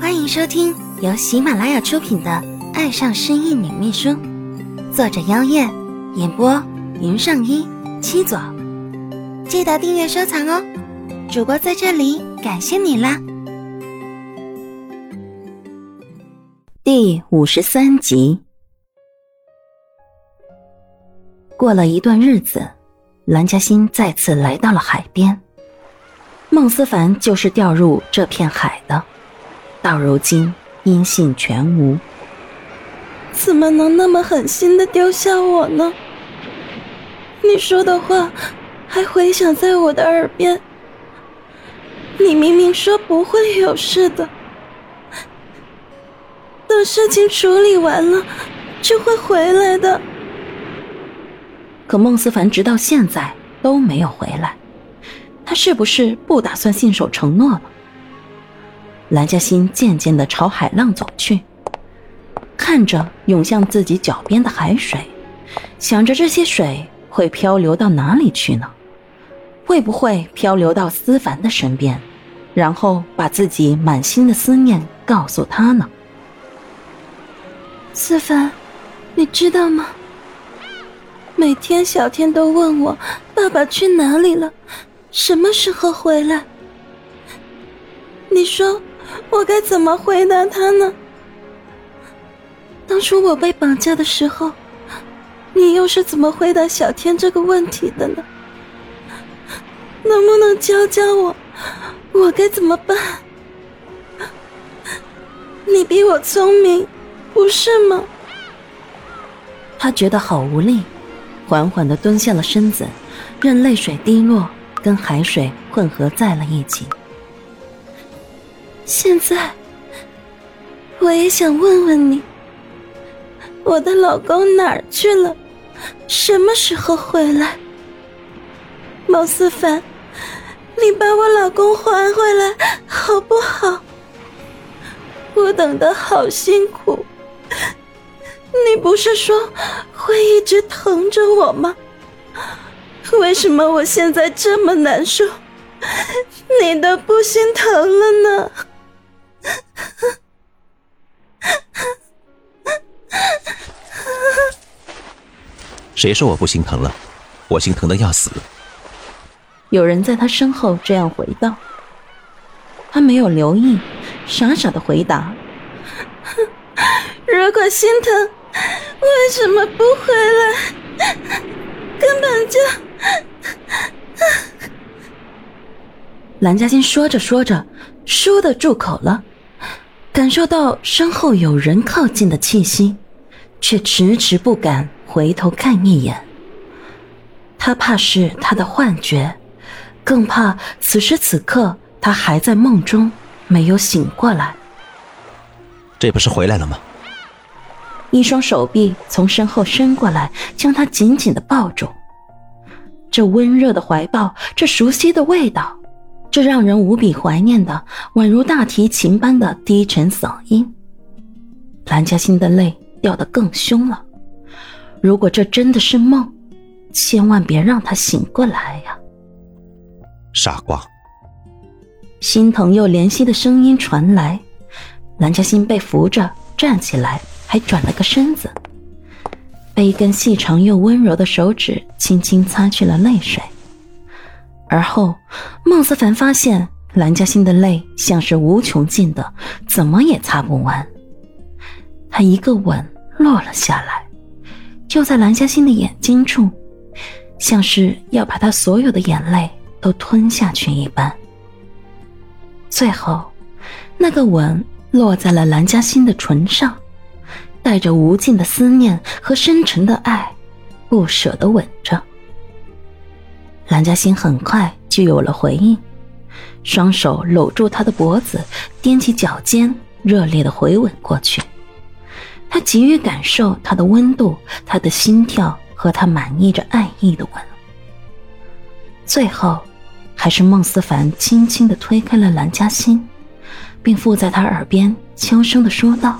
欢迎收听由喜马拉雅出品的《爱上失忆女秘书》，作者：妖艳，演播：云上一七左。记得订阅收藏哦！主播在这里感谢你啦！第五十三集。过了一段日子，蓝嘉欣再次来到了海边。孟思凡就是掉入这片海的，到如今音信全无。怎么能那么狠心的丢下我呢？你说的话还回响在我的耳边。你明明说不会有事的，等事情处理完了就会回来的。可孟思凡直到现在都没有回来。他是不是不打算信守承诺了？蓝嘉欣渐渐的朝海浪走去，看着涌向自己脚边的海水，想着这些水会漂流到哪里去呢？会不会漂流到思凡的身边，然后把自己满心的思念告诉他呢？思凡，你知道吗？每天小天都问我爸爸去哪里了。什么时候回来？你说我该怎么回答他呢？当初我被绑架的时候，你又是怎么回答小天这个问题的呢？能不能教教我，我该怎么办？你比我聪明，不是吗？他觉得好无力，缓缓的蹲下了身子，任泪水滴落。跟海水混合在了一起。现在，我也想问问你，我的老公哪儿去了？什么时候回来？毛思凡，你把我老公还回来好不好？我等的好辛苦，你不是说会一直疼着我吗？为什么我现在这么难受，你都不心疼了？呢？谁说我不心疼了？我心疼的要死。有人在他身后这样回道。他没有留意，傻傻的回答：“ 如果心疼，为什么不回来？根本就……”蓝嘉欣说着说着，倏地住口了，感受到身后有人靠近的气息，却迟迟不敢回头看一眼。他怕是他的幻觉，更怕此时此刻他还在梦中，没有醒过来。这不是回来了吗？一双手臂从身后伸过来，将他紧紧的抱住。这温热的怀抱，这熟悉的味道，这让人无比怀念的，宛如大提琴般的低沉嗓音。蓝嘉欣的泪掉得更凶了。如果这真的是梦，千万别让他醒过来呀！傻瓜！心疼又怜惜的声音传来。蓝嘉欣被扶着站起来，还转了个身子。被一根细长又温柔的手指轻轻擦去了泪水，而后，孟思凡发现蓝嘉欣的泪像是无穷尽的，怎么也擦不完。他一个吻落了下来，就在蓝嘉欣的眼睛处，像是要把他所有的眼泪都吞下去一般。最后，那个吻落在了蓝嘉欣的唇上。带着无尽的思念和深沉的爱，不舍得吻着。蓝嘉欣很快就有了回应，双手搂住他的脖子，踮起脚尖，热烈的回吻过去。他急于感受他的温度、他的心跳和他满溢着爱意的吻。最后，还是孟思凡轻轻的推开了蓝嘉欣，并附在他耳边悄声的说道。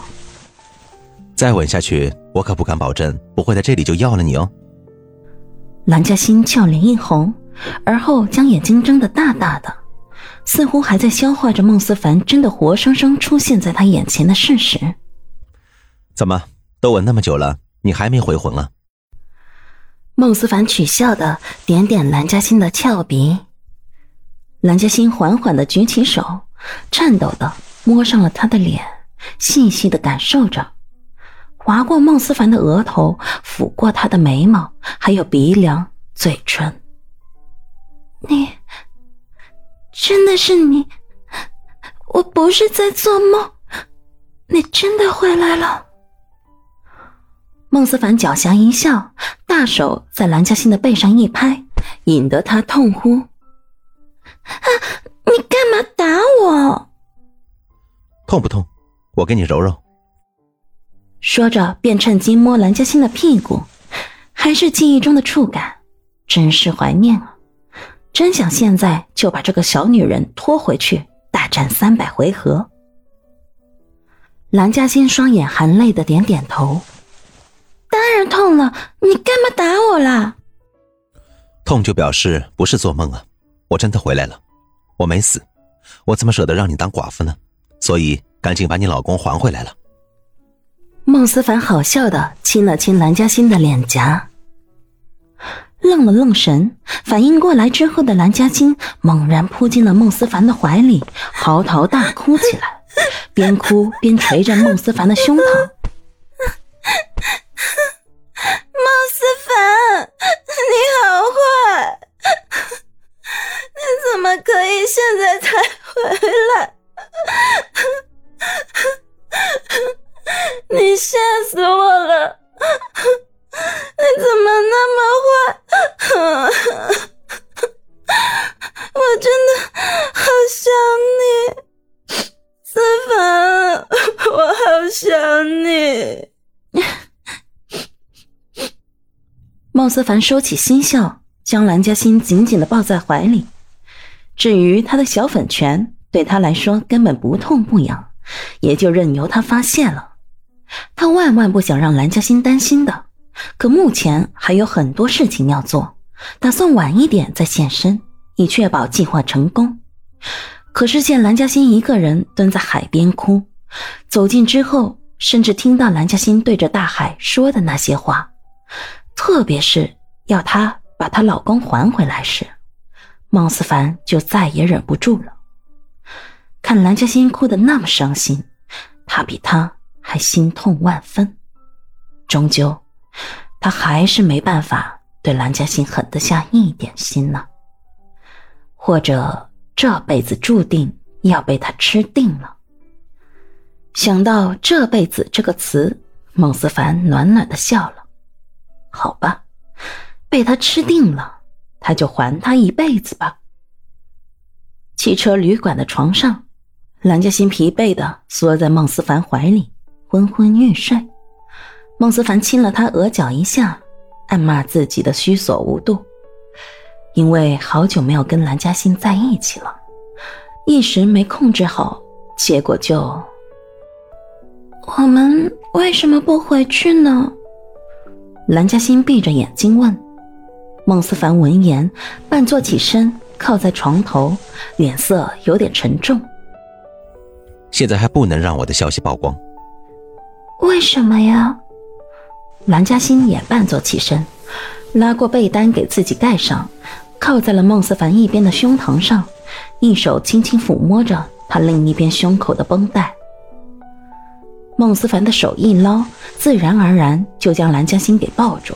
再吻下去，我可不敢保证不会在这里就要了你哦。蓝嘉欣俏脸一红，而后将眼睛睁得大大的，似乎还在消化着孟思凡真的活生生出现在他眼前的事实。怎么，都吻那么久了，你还没回魂啊？孟思凡取笑的点点蓝嘉欣的俏鼻。蓝嘉欣缓缓的举起手，颤抖的摸上了他的脸，细细的感受着，划过孟思凡的额头，抚过他的眉毛，还有鼻梁、嘴唇。你。真的是你，我不是在做梦，你真的回来了。孟思凡狡黠一笑，大手在蓝嘉欣的背上一拍，引得她痛呼：“啊！你干嘛打我？痛不痛？我给你揉揉。”说着，便趁机摸蓝嘉欣的屁股，还是记忆中的触感，真是怀念啊。真想现在就把这个小女人拖回去大战三百回合。蓝嘉欣双眼含泪的点点头，当然痛了，你干嘛打我啦？痛就表示不是做梦啊，我真的回来了，我没死，我怎么舍得让你当寡妇呢？所以赶紧把你老公还回来了。孟思凡好笑的亲了亲蓝嘉欣的脸颊。愣了愣神，反应过来之后的蓝嘉欣猛然扑进了孟思凡的怀里，嚎啕大哭起来，边哭边捶着孟思凡的胸膛。孟思凡，你好坏，你怎么可以现在才回来？思凡收起心笑，将蓝嘉欣紧紧的抱在怀里。至于他的小粉拳，对他来说根本不痛不痒，也就任由他发泄了。他万万不想让蓝嘉欣担心的。可目前还有很多事情要做，打算晚一点再现身，以确保计划成功。可是见蓝嘉欣一个人蹲在海边哭，走近之后，甚至听到蓝嘉欣对着大海说的那些话，特别是要她把她老公还回来时，孟思凡就再也忍不住了。看蓝嘉欣哭得那么伤心，他比他还心痛万分。终究。他还是没办法对蓝嘉欣狠得下一点心呢，或者这辈子注定要被他吃定了。想到“这辈子”这个词，孟思凡暖暖的笑了。好吧，被他吃定了，他就还他一辈子吧。汽车旅馆的床上，蓝嘉欣疲惫的缩在孟思凡怀里，昏昏欲睡。孟思凡亲了他额角一下，暗骂自己的虚索无度，因为好久没有跟蓝嘉欣在一起了，一时没控制好，结果就……我们为什么不回去呢？蓝嘉欣闭着眼睛问。孟思凡闻言，半坐起身，靠在床头，脸色有点沉重。现在还不能让我的消息曝光。为什么呀？蓝嘉欣也半坐起身，拉过被单给自己盖上，靠在了孟思凡一边的胸膛上，一手轻轻抚摸着他另一边胸口的绷带。孟思凡的手一捞，自然而然就将蓝嘉欣给抱住。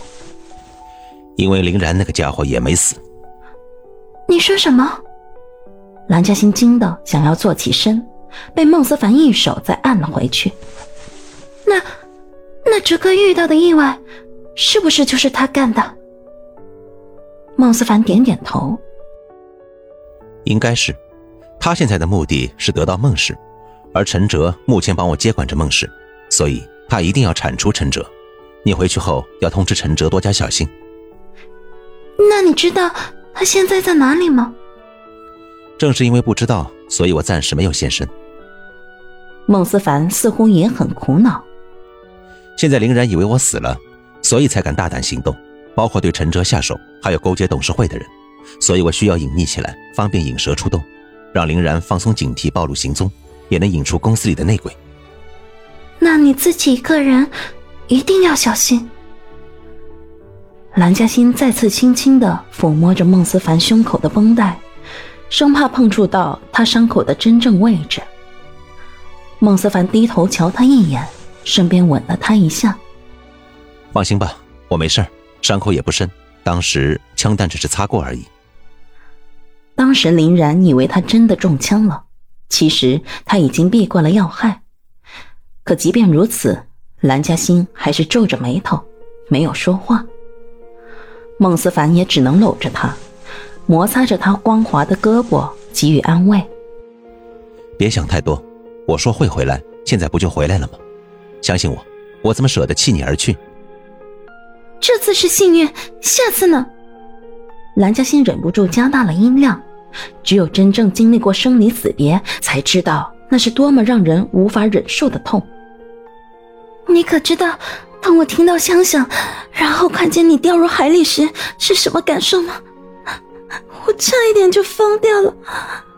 因为林然那个家伙也没死。你说什么？蓝嘉欣惊得想要坐起身，被孟思凡一手再按了回去。那。那哲哥遇到的意外，是不是就是他干的？孟思凡点点头，应该是。他现在的目的是得到孟氏，而陈哲目前帮我接管着孟氏，所以他一定要铲除陈哲。你回去后要通知陈哲多加小心。那你知道他现在在哪里吗？正是因为不知道，所以我暂时没有现身。孟思凡似乎也很苦恼。现在林然以为我死了，所以才敢大胆行动，包括对陈哲下手，还有勾结董事会的人，所以我需要隐匿起来，方便引蛇出洞。让林然放松警惕，暴露行踪，也能引出公司里的内鬼。那你自己一个人一定要小心。蓝嘉欣再次轻轻的抚摸着孟思凡胸口的绷带，生怕碰触到他伤口的真正位置。孟思凡低头瞧他一眼，顺便吻了他一下。放心吧，我没事伤口也不深，当时枪弹只是擦过而已。当时林然以为他真的中枪了，其实他已经避过了要害。可即便如此，蓝嘉欣还是皱着眉头，没有说话。孟思凡也只能搂着她，摩擦着她光滑的胳膊，给予安慰。别想太多，我说会回来，现在不就回来了吗？相信我，我怎么舍得弃你而去？这次是幸运，下次呢？蓝嘉欣忍不住加大了音量，只有真正经历过生离死别，才知道那是多么让人无法忍受的痛。你可知道？当我听到枪响，然后看见你掉入海里时，是什么感受吗？我差一点就疯掉了，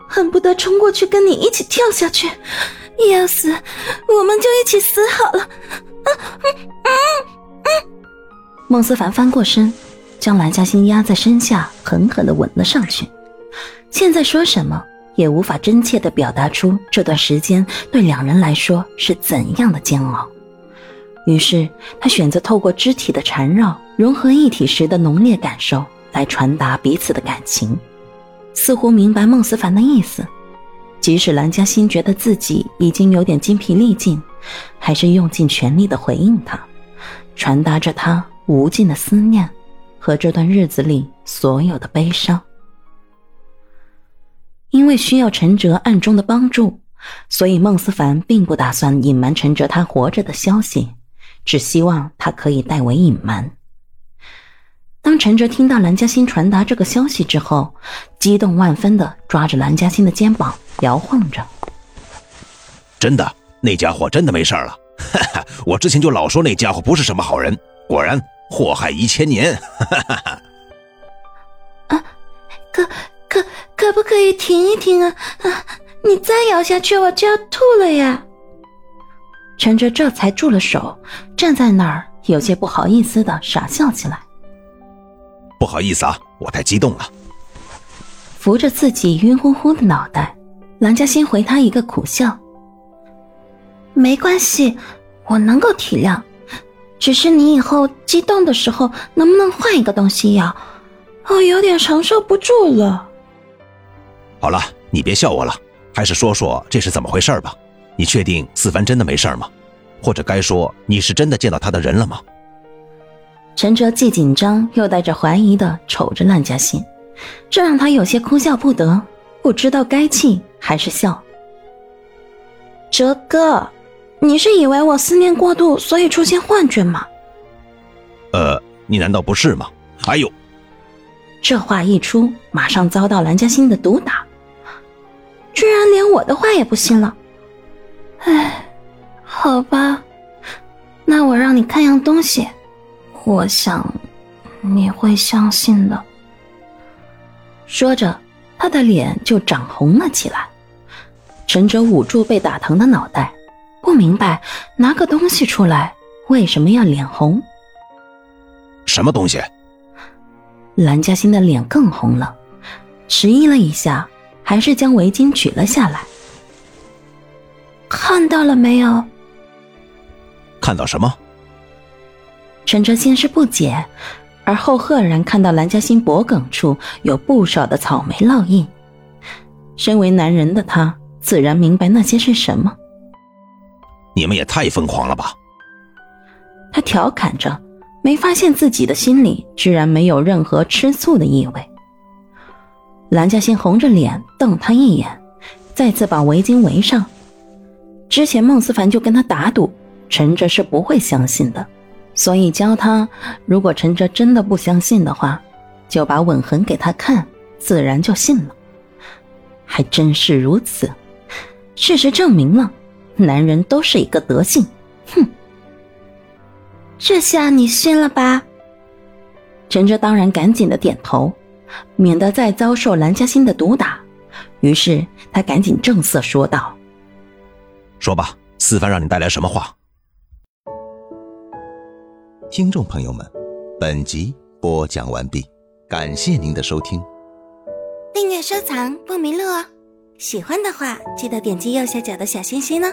恨不得冲过去跟你一起跳下去。要死，我们就一起死好了。孟思凡翻过身，将蓝嘉欣压在身下，狠狠的吻了上去。现在说什么也无法真切的表达出这段时间对两人来说是怎样的煎熬。于是，他选择透过肢体的缠绕，融合一体时的浓烈感受，来传达彼此的感情。似乎明白孟思凡的意思，即使蓝嘉欣觉得自己已经有点精疲力尽，还是用尽全力的回应他，传达着他无尽的思念和这段日子里所有的悲伤。因为需要陈哲暗中的帮助，所以孟思凡并不打算隐瞒陈哲他活着的消息。只希望他可以代为隐瞒。当陈哲听到蓝嘉欣传达这个消息之后，激动万分的抓着蓝嘉欣的肩膀摇晃着：“真的，那家伙真的没事了！哈哈，我之前就老说那家伙不是什么好人，果然祸害一千年！”哈哈哈。啊，可可可不可以停一停啊？啊，你再咬下去我就要吐了呀！陈哲这才住了手，站在那儿，有些不好意思的傻笑起来。不好意思啊，我太激动了。扶着自己晕乎乎的脑袋，蓝嘉欣回他一个苦笑。没关系，我能够体谅，只是你以后激动的时候能不能换一个东西咬？我有点承受不住了。好了，你别笑我了，还是说说这是怎么回事吧。你确定思凡真的没事吗？或者该说你是真的见到他的人了吗？陈哲既紧张又带着怀疑的瞅着蓝嘉欣，这让他有些哭笑不得，不知道该气还是笑。哲哥，你是以为我思念过度，所以出现幻觉吗？呃，你难道不是吗？哎呦！这话一出，马上遭到蓝嘉欣的毒打，居然连我的话也不信了。哎，好吧，那我让你看样东西，我想你会相信的。说着，他的脸就涨红了起来。陈哲捂住被打疼的脑袋，不明白拿个东西出来为什么要脸红。什么东西？蓝嘉欣的脸更红了，迟疑了一下，还是将围巾取了下来。看到了没有？看到什么？陈哲先是不解，而后赫然看到蓝嘉欣脖颈处有不少的草莓烙印。身为男人的他，自然明白那些是什么。你们也太疯狂了吧！他调侃着，没发现自己的心里居然没有任何吃醋的意味。蓝嘉欣红着脸瞪他一眼，再次把围巾围上。之前孟思凡就跟他打赌，陈哲是不会相信的，所以教他，如果陈哲真的不相信的话，就把吻痕给他看，自然就信了。还真是如此，事实证明了，男人都是一个德性。哼，这下你信了吧？陈哲当然赶紧的点头，免得再遭受蓝嘉欣的毒打。于是他赶紧正色说道：“说吧，四番让你带来什么话？”听众朋友们，本集播讲完毕，感谢您的收听。订阅收藏不迷路哦，喜欢的话记得点击右下角的小心心呢。